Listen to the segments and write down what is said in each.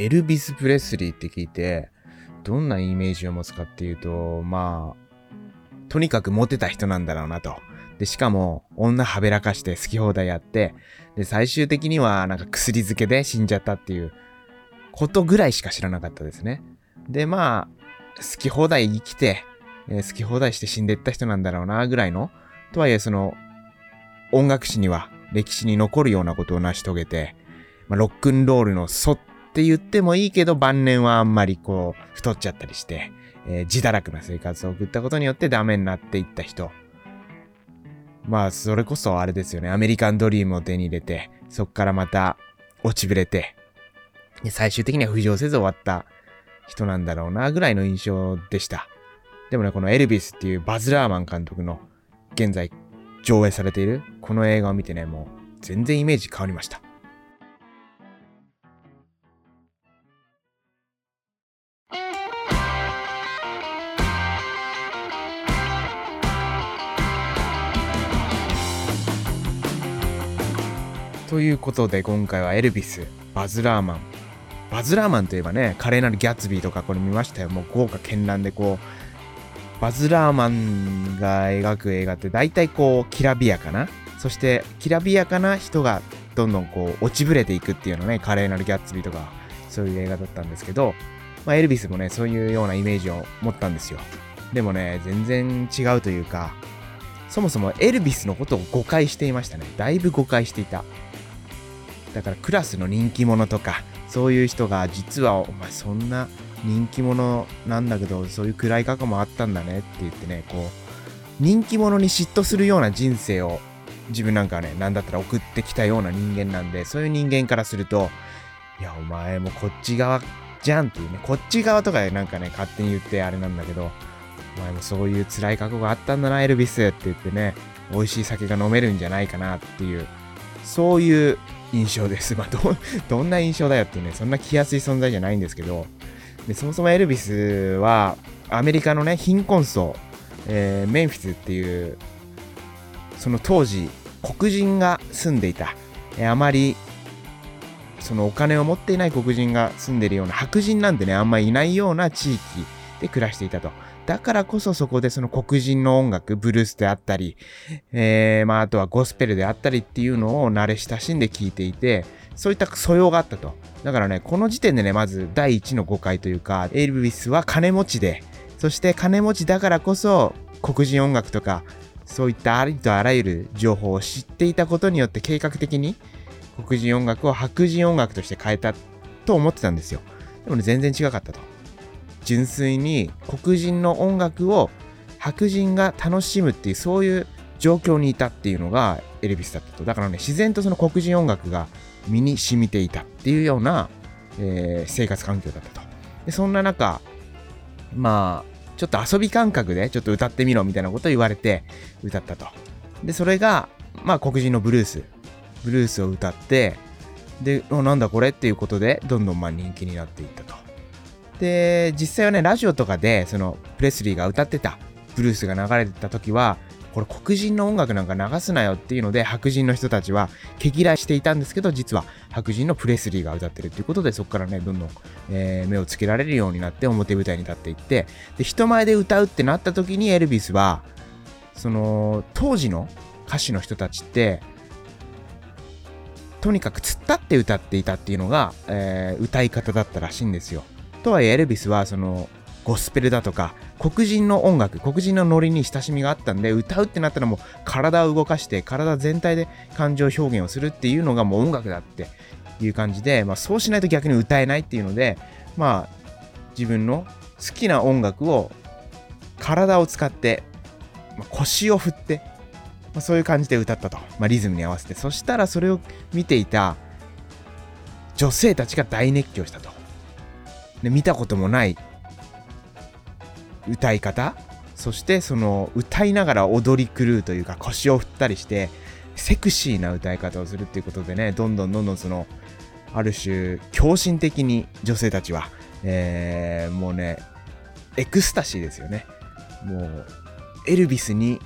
エルビス・プレスリーって聞いて、どんなイメージを持つかっていうと、まあ、とにかくモテた人なんだろうなと。で、しかも、女はべらかして好き放題やって、で、最終的にはなんか薬漬けで死んじゃったっていうことぐらいしか知らなかったですね。で、まあ、好き放題生きて、えー、好き放題して死んでいった人なんだろうな、ぐらいの。とはいえ、その、音楽史には歴史に残るようなことを成し遂げて、まあ、ロックンロールの祖っって言ってもいいけど、晩年はあんまりこう、太っちゃったりして、えー、自堕落な生活を送ったことによってダメになっていった人。まあ、それこそあれですよね。アメリカンドリームを手に入れて、そっからまた落ちぶれて、最終的には浮上せず終わった人なんだろうな、ぐらいの印象でした。でもね、このエルビスっていうバズ・ラーマン監督の現在上映されているこの映画を見てね、もう全然イメージ変わりました。ということで今回はエルビス、バズ・ラーマン。バズ・ラーマンといえばね、華麗なるギャッツビーとかこれ見ましたよ。もう豪華絢爛でこう、バズ・ラーマンが描く映画って大体こう、きらびやかな。そしてきらびやかな人がどんどんこう、落ちぶれていくっていうのね、華麗なるギャッツビーとか、そういう映画だったんですけど、まあ、エルビスもね、そういうようなイメージを持ったんですよ。でもね、全然違うというか、そもそもエルビスのことを誤解していましたね。だいぶ誤解していた。だからクラスの人気者とかそういう人が実はお前そんな人気者なんだけどそういう暗い過去もあったんだねって言ってねこう人気者に嫉妬するような人生を自分なんかはね何だったら送ってきたような人間なんでそういう人間からするといやお前もこっち側じゃんっていうねこっち側とかでなんかね勝手に言ってあれなんだけどお前もそういう辛い過去があったんだなエルビスって言ってね美味しい酒が飲めるんじゃないかなっていうそういう印象です。まあ、ど、どんな印象だよっていうね、そんな気安い存在じゃないんですけど、でそもそもエルビスは、アメリカのね、貧困層、えー、メンフィスっていう、その当時、黒人が住んでいた、えー、あまり、そのお金を持っていない黒人が住んでるような白人なんてね、あんまりいないような地域で暮らしていたと。だからこそそこでその黒人の音楽、ブルースであったり、えー、まああとはゴスペルであったりっていうのを慣れ親しんで聴いていて、そういった素養があったと。だからね、この時点でね、まず第一の誤解というか、エルヴィスは金持ちで、そして金持ちだからこそ黒人音楽とか、そういったありとあらゆる情報を知っていたことによって計画的に黒人音楽を白人音楽として変えたと思ってたんですよ。でもね、全然違かったと。純粋に黒人の音楽を白人が楽しむっていうそういう状況にいたっていうのがエルビスだったと。だからね自然とその黒人音楽が身に染みていたっていうような、えー、生活環境だったと。でそんな中まあちょっと遊び感覚でちょっと歌ってみろみたいなことを言われて歌ったと。でそれがまあ黒人のブルース。ブルースを歌ってでなんだこれっていうことでどんどんまあ人気になっていったと。で、実際はね、ラジオとかで、その、プレスリーが歌ってたブルースが流れてた時は、これ黒人の音楽なんか流すなよっていうので、白人の人たちは毛嫌いしていたんですけど、実は白人のプレスリーが歌ってるっていうことで、そこからね、どんどん、えー、目をつけられるようになって表舞台に立っていって、で、人前で歌うってなった時にエルビスは、その、当時の歌手の人たちって、とにかく突っ立って歌っていたっていうのが、えー、歌い方だったらしいんですよ。とはいえエルビスはそのゴスペルだとか黒人の音楽黒人のノリに親しみがあったんで歌うってなったらもう体を動かして体全体で感情表現をするっていうのがもう音楽だっていう感じで、まあ、そうしないと逆に歌えないっていうのでまあ自分の好きな音楽を体を使って、まあ、腰を振って、まあ、そういう感じで歌ったと、まあ、リズムに合わせて。そしたらそれを見ていた女性たちが大熱狂したと。で見たこともない歌い方。そしてその歌いながら踊り狂うというか腰を振ったりしてセクシーな歌い方をするっていうことでねどんどんどんどんそのある種狂信的に女性たちは、えー、もうねエクスタシーですよね。もうエルビスに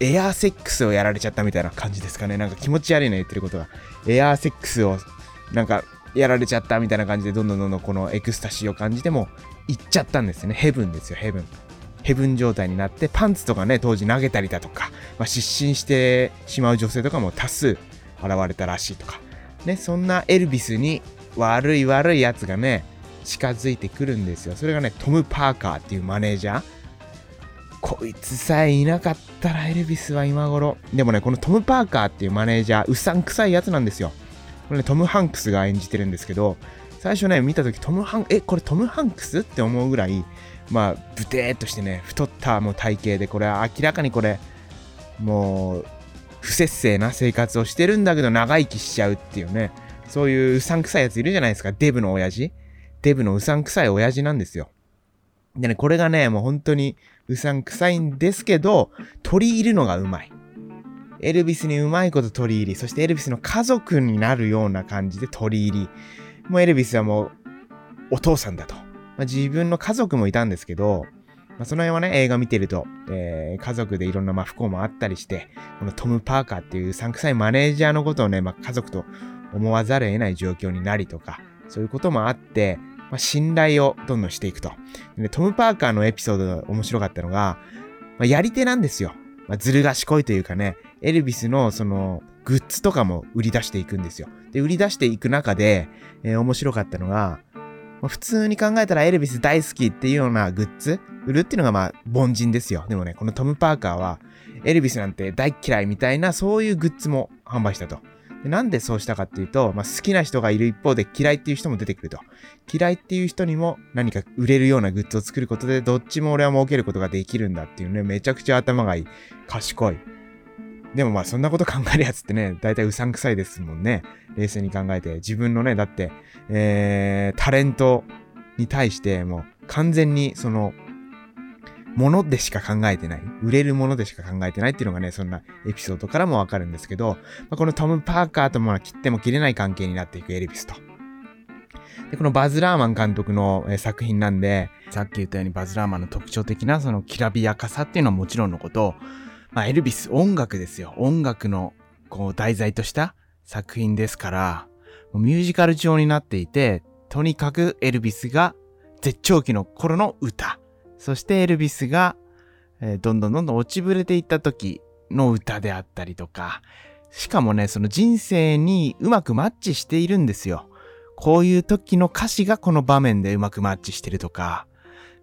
エアーセックスをやられちゃったみたいな感じですかね。なんか気持ち悪いの言ってることがエアーセックスをなんかやられちゃったみたいな感じでどんどんどんどんこのエクスタシーを感じても行っちゃったんですよね。ヘブンですよヘブン。ヘブン状態になってパンツとかね当時投げたりだとか、まあ、失神してしまう女性とかも多数現れたらしいとか。ねそんなエルビスに悪い悪いやつがね近づいてくるんですよ。それがねトム・パーカーっていうマネージャー。こいつさえいなかったらエルビスは今頃。でもねこのトム・パーカーっていうマネージャーうさんくさいやつなんですよ。これねトム・ハンクスが演じてるんですけど最初ね見た時トム・ハンえこれトム・ハンクス？って思うぐらいまあブテーっとしてね太ったもう体型でこれは明らかにこれもう不節制な生活をしてるんだけど長生きしちゃうっていうねそういううさんくさいやついるじゃないですか。デブの親父。デブのうさんくさい親父なんですよ。でねこれがねもう本当にうさんくさいんですけど取り入るのがうまい。エルビスにうまいこと取り入り、そしてエルビスの家族になるような感じで取り入り、もうエルビスはもうお父さんだと。まあ、自分の家族もいたんですけど、まあ、その辺はね、映画見てると、えー、家族でいろんなまあ不幸もあったりして、このトム・パーカーっていううさんくさいマネージャーのことをね、まあ、家族と思わざるを得ない状況になりとか、そういうこともあって、まあ、信頼をどんどんしていくと。でトム・パーカーのエピソードが面白かったのが、まあ、やり手なんですよ。まあ、ずる賢いというかね、エルビスのそのグッズとかも売り出していくんですよ。で、売り出していく中で、えー、面白かったのが、まあ、普通に考えたらエルビス大好きっていうようなグッズ売るっていうのがまあ凡人ですよ。でもね、このトム・パーカーはエルビスなんて大嫌いみたいなそういうグッズも販売したと。でなんでそうしたかっていうと、まあ、好きな人がいる一方で嫌いっていう人も出てくると。嫌いっていう人にも何か売れるようなグッズを作ることで、どっちも俺は儲けることができるんだっていうね、めちゃくちゃ頭がいい。賢い。でもまあそんなこと考えるやつってね、大体うさんくさいですもんね。冷静に考えて。自分のね、だって、えー、タレントに対してもう完全にそのものでしか考えてない。売れるものでしか考えてないっていうのがね、そんなエピソードからもわかるんですけど、まあ、このトム・パーカーとも切っても切れない関係になっていくエルビスと。で、このバズ・ラーマン監督の、作品なんで、さっき言ったようにバズ・ラーマンの特徴的なそのきらびやかさっていうのはもちろんのこと、まあ、エルビス、音楽ですよ。音楽の、こう、題材とした作品ですから、ミュージカル調になっていて、とにかくエルビスが絶頂期の頃の歌。そしてエルビスが、えー、どんどんどんどん落ちぶれていった時の歌であったりとか、しかもね、その人生にうまくマッチしているんですよ。こういう時の歌詞がこの場面でうまくマッチしてるとか。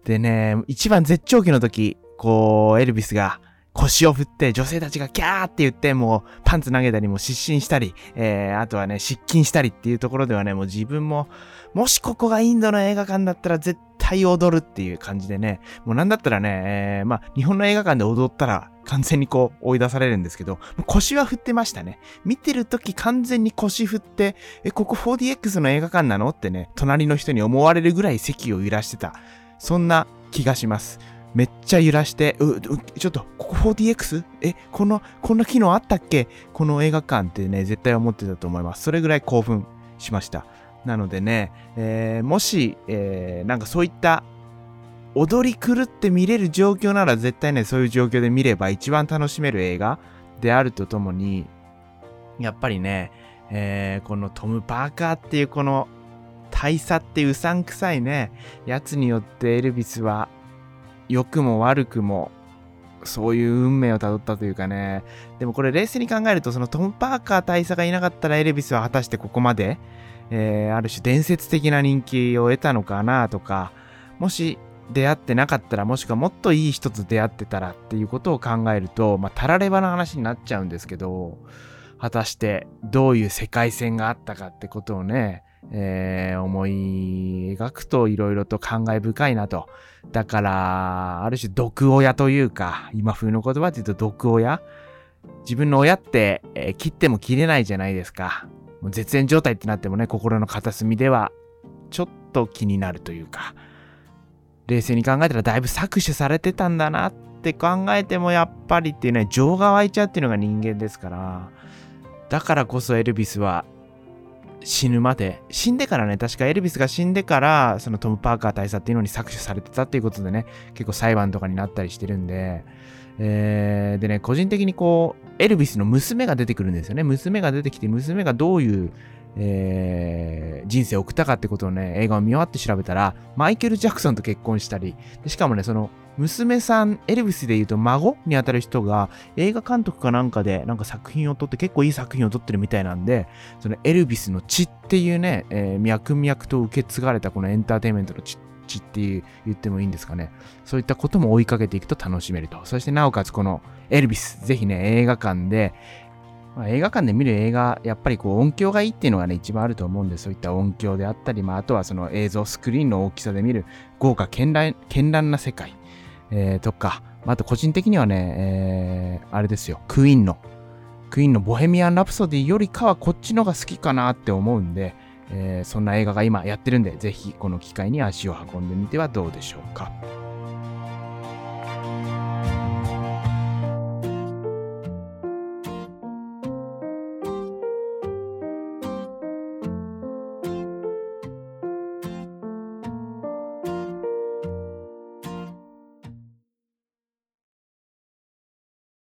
でね、一番絶頂期の時、こう、エルビスが腰を振って女性たちがキャーって言ってもうパンツ投げたりも失神したり、えー、あとはね、失禁したりっていうところではね、もう自分も、もしここがインドの映画館だったら絶対踊るっていう感じでね、もうなんだったらね、えー、まあ、日本の映画館で踊ったら完全にこう追い出されるんですけど、腰は振ってましたね。見てるとき完全に腰振って、え、ここ 4DX の映画館なのってね、隣の人に思われるぐらい席を揺らしてた。そんな気がします。めっちゃ揺らして、う、うちょっと、ここ 4DX? え、この、こんな機能あったっけ？この映画館ってね、絶対思ってたと思います。それぐらい興奮しました。なのでね、えー、もし、えー、なんかそういった踊り狂って見れる状況なら絶対ね、そういう状況で見れば一番楽しめる映画であるとともに、やっぱりね、えー、このトム・パーカーっていうこの大佐ってうさんくさいね、やつによってエルビスは良くも悪くもそういう運命をたどったというかね。でもこれ冷静に考えると、そのトム・パーカー大佐がいなかったらエルビスは果たしてここまで、えー、ある種伝説的な人気を得たのかなとか、もし出会ってなかったら、もしくはもっといい人と出会ってたらっていうことを考えると、まあ、たらればの話になっちゃうんですけど、果たしてどういう世界線があったかってことをね、えー、思い描くと色々と感慨深いなと。だから、ある種毒親というか、今風の言葉で言うと毒親自分の親って、えー、切っても切れないじゃないですか。もう絶縁状態ってなってもね、心の片隅ではちょっと気になるというか、冷静に考えたらだいぶ搾取されてたんだなって考えてもやっぱりっていうね、情が湧いちゃうっていうのが人間ですから、だからこそエルビスは死ぬまで、死んでからね、確かエルビスが死んでから、そのトム・パーカー大佐っていうのに搾取されてたっていうことでね、結構裁判とかになったりしてるんで、えー、でね、個人的にこう、エルビスの娘が出てくるんですよね。娘が出てきて、娘がどういう、えー、人生を送ったかってことをね、映画を見終わって調べたら、マイケル・ジャクソンと結婚したり、しかもね、その、娘さん、エルビスで言うと孫にあたる人が映画監督かなんかでなんか作品を撮って結構いい作品を撮ってるみたいなんで、そのエルビスの血っていうね、えー、脈々と受け継がれたこのエンターテインメントの血っ血っていう言ってもいいんですかね。そういったことも追いかけていくと楽しめると。そしてなおかつこのエルビス、ぜひね、映画館で、まあ、映画館で見る映画、やっぱりこう音響がいいっていうのがね、一番あると思うんで、そういった音響であったり、まあ、あとはその映像、スクリーンの大きさで見る豪華絢爛絢爛な世界、えー、とか、まあと個人的にはね、えー、あれですよ、クイーンの、クイーンのボヘミアン・ラプソディよりかはこっちのが好きかなって思うんで、えー、そんな映画が今やってるんで、ぜひこの機会に足を運んでみてはどうでしょうか。